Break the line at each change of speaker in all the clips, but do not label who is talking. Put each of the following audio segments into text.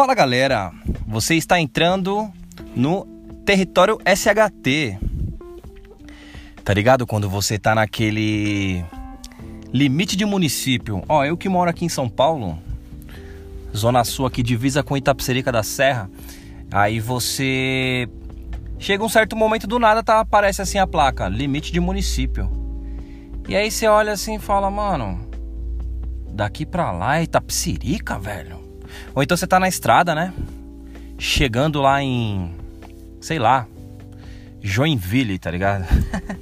Fala galera, você está entrando no território SHT. Tá ligado quando você tá naquele limite de município? Ó, eu que moro aqui em São Paulo, zona sul aqui divisa com Itapecerica da Serra. Aí você chega um certo momento do nada tá aparece assim a placa, limite de município. E aí você olha assim e fala, mano, daqui pra lá é Itapecerica, velho. Ou então você tá na estrada, né? Chegando lá em, sei lá, Joinville, tá ligado?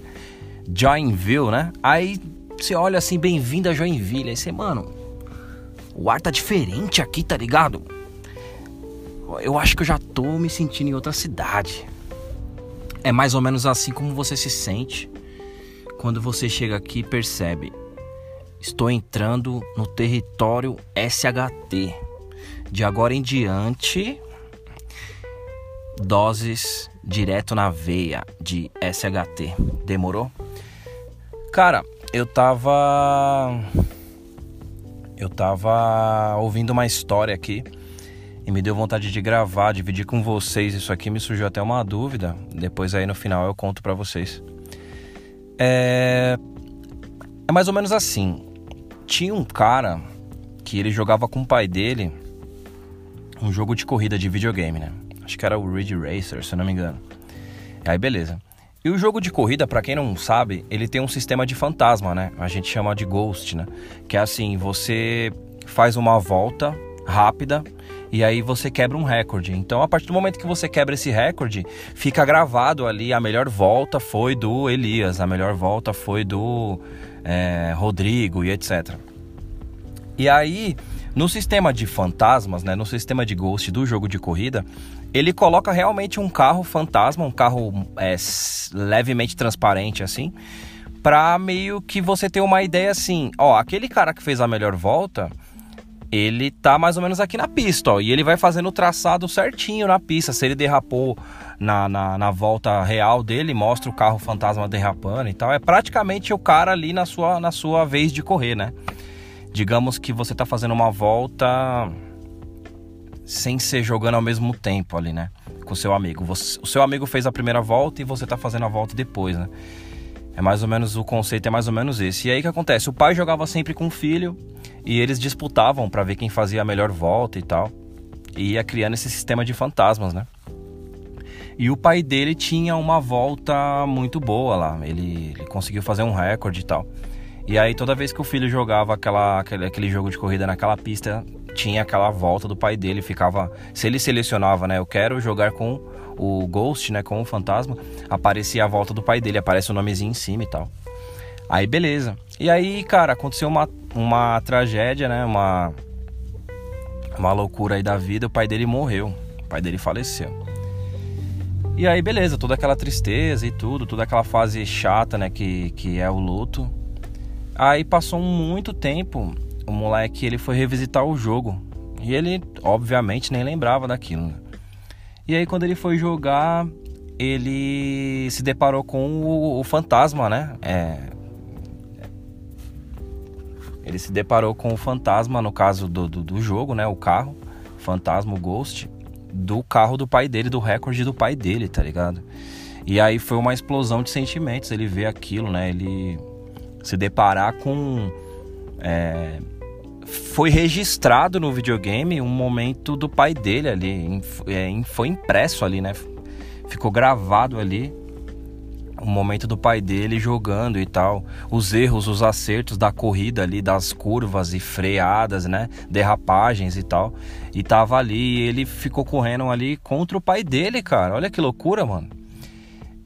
Joinville, né? Aí você olha assim, bem-vindo a Joinville. Aí você, mano, o ar tá diferente aqui, tá ligado? Eu acho que eu já tô me sentindo em outra cidade. É mais ou menos assim como você se sente quando você chega aqui e percebe: estou entrando no território SHT. De agora em diante, doses direto na veia de SHT. Demorou? Cara, eu tava. Eu tava ouvindo uma história aqui e me deu vontade de gravar, dividir com vocês. Isso aqui me surgiu até uma dúvida. Depois aí no final eu conto para vocês. É... é mais ou menos assim. Tinha um cara que ele jogava com o pai dele um jogo de corrida de videogame, né? Acho que era o Ridge Racer, se eu não me engano. Aí beleza. E o jogo de corrida, para quem não sabe, ele tem um sistema de fantasma, né? A gente chama de ghost, né? Que é assim, você faz uma volta rápida e aí você quebra um recorde. Então, a partir do momento que você quebra esse recorde, fica gravado ali a melhor volta foi do Elias, a melhor volta foi do é, Rodrigo e etc. E aí, no sistema de fantasmas, né, no sistema de ghost do jogo de corrida, ele coloca realmente um carro fantasma, um carro é, levemente transparente assim, para meio que você ter uma ideia assim, ó, aquele cara que fez a melhor volta, ele tá mais ou menos aqui na pista, ó, e ele vai fazendo o traçado certinho na pista. Se ele derrapou na, na, na, volta real dele, mostra o carro fantasma derrapando e tal. É praticamente o cara ali na sua, na sua vez de correr, né? Digamos que você tá fazendo uma volta sem ser jogando ao mesmo tempo ali, né? Com seu amigo. Você, o seu amigo fez a primeira volta e você tá fazendo a volta depois, né? É mais ou menos o conceito é mais ou menos esse. E aí que acontece? O pai jogava sempre com o filho e eles disputavam para ver quem fazia a melhor volta e tal. E ia criando esse sistema de fantasmas, né? E o pai dele tinha uma volta muito boa lá. Ele, ele conseguiu fazer um recorde e tal. E aí toda vez que o filho jogava aquela, aquele, aquele jogo de corrida naquela pista, tinha aquela volta do pai dele, ficava. Se ele selecionava, né? Eu quero jogar com o Ghost, né? Com o fantasma, aparecia a volta do pai dele, aparece o nomezinho em cima e tal. Aí beleza. E aí, cara, aconteceu uma, uma tragédia, né? Uma, uma loucura aí da vida. O pai dele morreu. O pai dele faleceu. E aí, beleza, toda aquela tristeza e tudo, toda aquela fase chata, né? Que, que é o luto. Aí passou muito tempo o moleque ele foi revisitar o jogo. E ele, obviamente, nem lembrava daquilo. Né? E aí, quando ele foi jogar, ele se deparou com o, o fantasma, né? É... Ele se deparou com o fantasma, no caso do, do, do jogo, né? O carro, fantasma, o ghost, do carro do pai dele, do recorde do pai dele, tá ligado? E aí foi uma explosão de sentimentos. Ele vê aquilo, né? Ele se deparar com. É, foi registrado no videogame um momento do pai dele ali, é, foi impresso ali, né? Ficou gravado ali o momento do pai dele jogando e tal, os erros, os acertos da corrida ali, das curvas e freadas, né, derrapagens e tal. E tava ali, e ele ficou correndo ali contra o pai dele, cara. Olha que loucura, mano.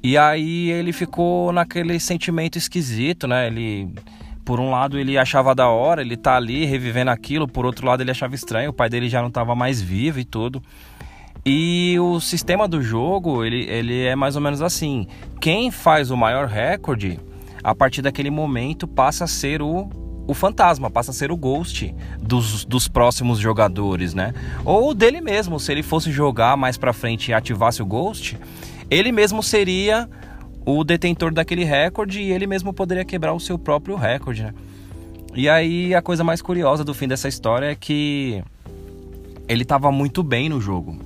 E aí ele ficou naquele sentimento esquisito, né? Ele por um lado ele achava da hora, ele tá ali revivendo aquilo, por outro lado ele achava estranho, o pai dele já não estava mais vivo e tudo. E o sistema do jogo, ele, ele é mais ou menos assim. Quem faz o maior recorde, a partir daquele momento passa a ser o, o fantasma, passa a ser o ghost dos, dos próximos jogadores, né? Ou dele mesmo, se ele fosse jogar mais pra frente e ativasse o ghost, ele mesmo seria o detentor daquele recorde e ele mesmo poderia quebrar o seu próprio recorde, né? E aí a coisa mais curiosa do fim dessa história é que ele tava muito bem no jogo.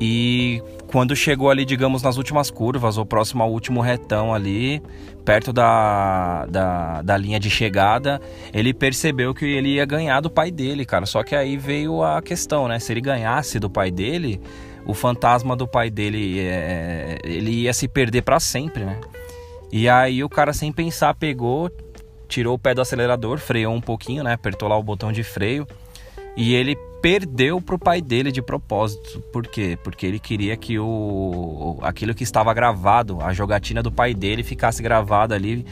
E quando chegou ali, digamos, nas últimas curvas, ou próximo ao último retão ali, perto da, da, da, linha de chegada, ele percebeu que ele ia ganhar do pai dele, cara. Só que aí veio a questão, né? Se ele ganhasse do pai dele, o fantasma do pai dele, é, ele ia se perder para sempre, né? E aí o cara, sem pensar, pegou, tirou o pé do acelerador, freou um pouquinho, né? Apertou lá o botão de freio e ele perdeu pro pai dele de propósito. Por quê? Porque ele queria que o aquilo que estava gravado, a jogatina do pai dele ficasse gravada ali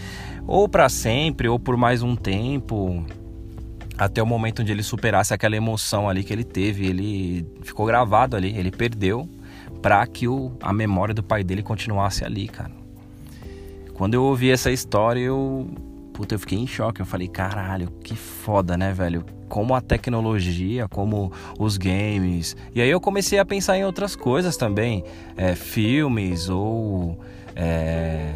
ou para sempre ou por mais um tempo, até o momento onde ele superasse aquela emoção ali que ele teve, ele ficou gravado ali, ele perdeu para que o, a memória do pai dele continuasse ali, cara. Quando eu ouvi essa história, eu puta, eu fiquei em choque. Eu falei, caralho, que foda, né, velho? Como a tecnologia, como os games. E aí eu comecei a pensar em outras coisas também. É, filmes ou é,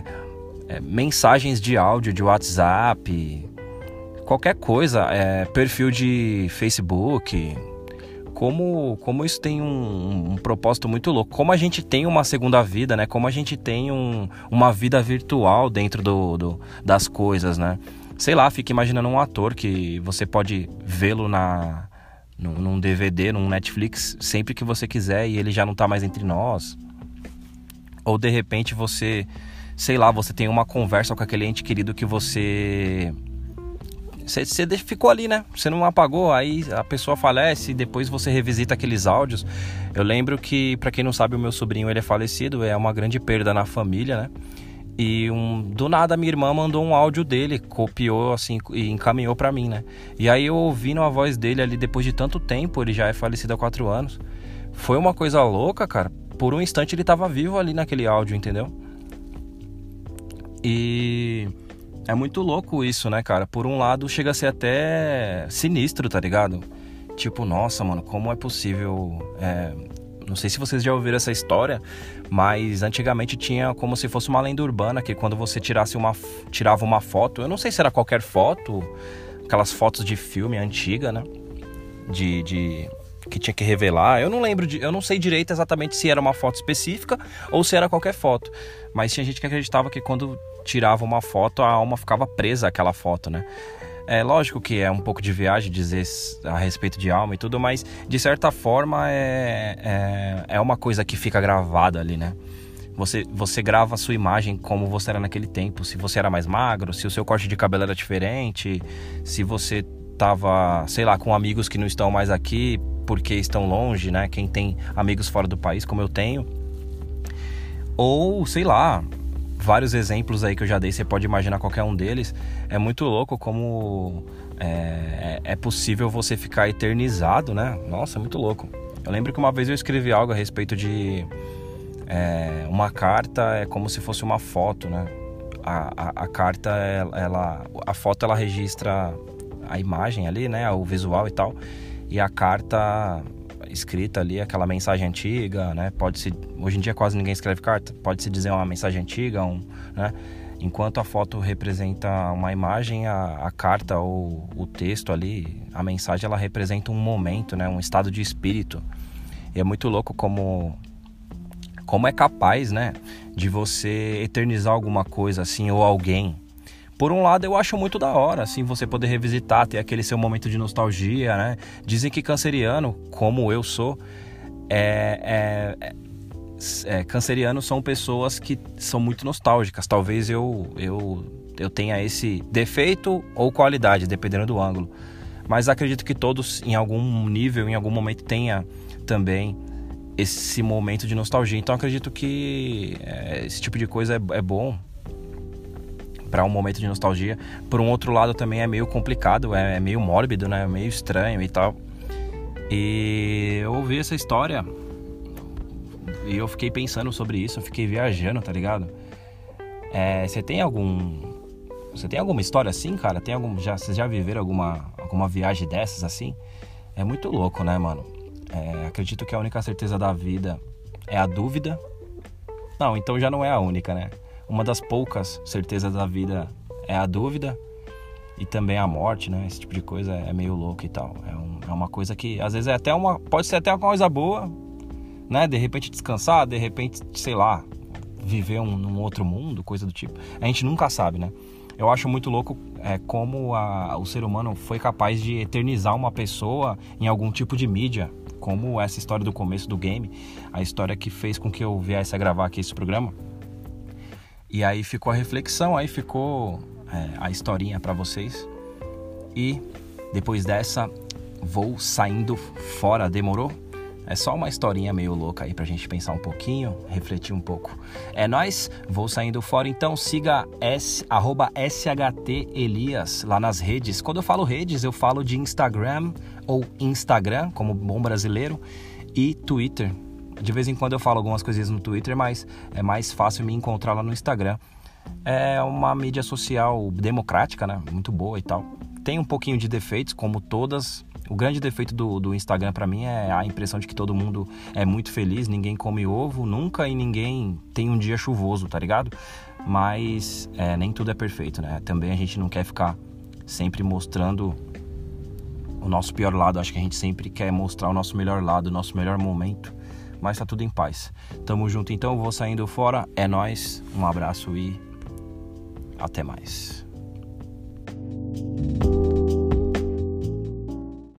é, mensagens de áudio de WhatsApp. Qualquer coisa. É, perfil de Facebook como, como isso tem um, um, propósito muito louco. Como a gente tem uma segunda vida, né? Como a gente tem um, uma vida virtual dentro do, do, das coisas, né? Sei lá, fica imaginando um ator que você pode vê-lo na num, num DVD, num Netflix, sempre que você quiser e ele já não tá mais entre nós. Ou de repente você, sei lá, você tem uma conversa com aquele ente querido que você você, ficou ali, né? Você não apagou, aí a pessoa falece e depois você revisita aqueles áudios. Eu lembro que, para quem não sabe, o meu sobrinho ele é falecido, é uma grande perda na família, né? E um, do nada minha irmã mandou um áudio dele, copiou assim e encaminhou para mim, né? E aí eu ouvindo a voz dele ali depois de tanto tempo, ele já é falecido há quatro anos. Foi uma coisa louca, cara. Por um instante ele tava vivo ali naquele áudio, entendeu? E é muito louco isso, né, cara? Por um lado, chega a ser até sinistro, tá ligado? Tipo, nossa, mano, como é possível. É... Não sei se vocês já ouviram essa história, mas antigamente tinha como se fosse uma lenda urbana que quando você tirasse uma, tirava uma foto, eu não sei se era qualquer foto, aquelas fotos de filme antiga, né? De, de que tinha que revelar. Eu não lembro, de, eu não sei direito exatamente se era uma foto específica ou se era qualquer foto. Mas tinha gente que acreditava que quando tirava uma foto, a alma ficava presa àquela foto, né? É lógico que é um pouco de viagem dizer a respeito de alma e tudo, mas de certa forma é, é, é uma coisa que fica gravada ali, né? Você, você grava a sua imagem como você era naquele tempo. Se você era mais magro, se o seu corte de cabelo era diferente, se você tava, sei lá, com amigos que não estão mais aqui porque estão longe, né? Quem tem amigos fora do país, como eu tenho. Ou, sei lá, vários exemplos aí que eu já dei, você pode imaginar qualquer um deles. É muito louco como é, é possível você ficar eternizado, né? Nossa, é muito louco. Eu lembro que uma vez eu escrevi algo a respeito de é, uma carta é como se fosse uma foto, né? A, a, a carta, ela, a foto ela registra a imagem ali, né? O visual e tal. E a carta escrita ali, aquela mensagem antiga, né? Pode se hoje em dia quase ninguém escreve carta, pode se dizer uma mensagem antiga, um, né? Enquanto a foto representa uma imagem, a, a carta ou o texto ali, a mensagem ela representa um momento, né? Um estado de espírito. E é muito louco como como é capaz, né, de você eternizar alguma coisa assim ou alguém, por um lado, eu acho muito da hora, assim, você poder revisitar, ter aquele seu momento de nostalgia, né? Dizem que canceriano, como eu sou, é, é, é, é cancerianos são pessoas que são muito nostálgicas. Talvez eu, eu, eu tenha esse defeito ou qualidade, dependendo do ângulo. Mas acredito que todos, em algum nível, em algum momento, tenha também esse momento de nostalgia. Então acredito que é, esse tipo de coisa é, é bom para um momento de nostalgia. Por um outro lado também é meio complicado, é, é meio mórbido, né? É meio estranho e tal. E eu ouvi essa história e eu fiquei pensando sobre isso, eu fiquei viajando, tá ligado? É, você tem algum você tem alguma história assim, cara? Tem algum já vocês já viveram alguma alguma viagem dessas assim? É muito louco, né, mano? É, acredito que a única certeza da vida é a dúvida. Não, então já não é a única, né? Uma das poucas certezas da vida é a dúvida. e também a morte, né? Esse tipo de coisa é meio louco e tal. É, um, é uma coisa que às vezes é até uma. Pode ser até uma coisa boa, né? De repente descansar, de repente, sei lá, viver um, num outro mundo, coisa do tipo. A gente nunca sabe, né? Eu acho muito louco é, como a, o ser humano foi capaz de eternizar uma pessoa em algum tipo de mídia, como essa história do começo do game, a história que fez com que eu viesse a gravar aqui esse programa. E aí ficou a reflexão, aí ficou é, a historinha para vocês. E depois dessa, vou saindo fora. Demorou? É só uma historinha meio louca aí pra gente pensar um pouquinho, refletir um pouco. É nós, vou saindo fora, então siga S, arroba SHT Elias lá nas redes. Quando eu falo redes, eu falo de Instagram ou Instagram, como bom brasileiro, e Twitter. De vez em quando eu falo algumas coisinhas no Twitter, mas é mais fácil me encontrar lá no Instagram. É uma mídia social democrática, né? Muito boa e tal. Tem um pouquinho de defeitos, como todas. O grande defeito do, do Instagram para mim é a impressão de que todo mundo é muito feliz, ninguém come ovo nunca e ninguém tem um dia chuvoso, tá ligado? Mas é, nem tudo é perfeito, né? Também a gente não quer ficar sempre mostrando o nosso pior lado. Acho que a gente sempre quer mostrar o nosso melhor lado, o nosso melhor momento. Mas tá tudo em paz. Tamo junto então, vou saindo fora. É nós. Um abraço e até mais.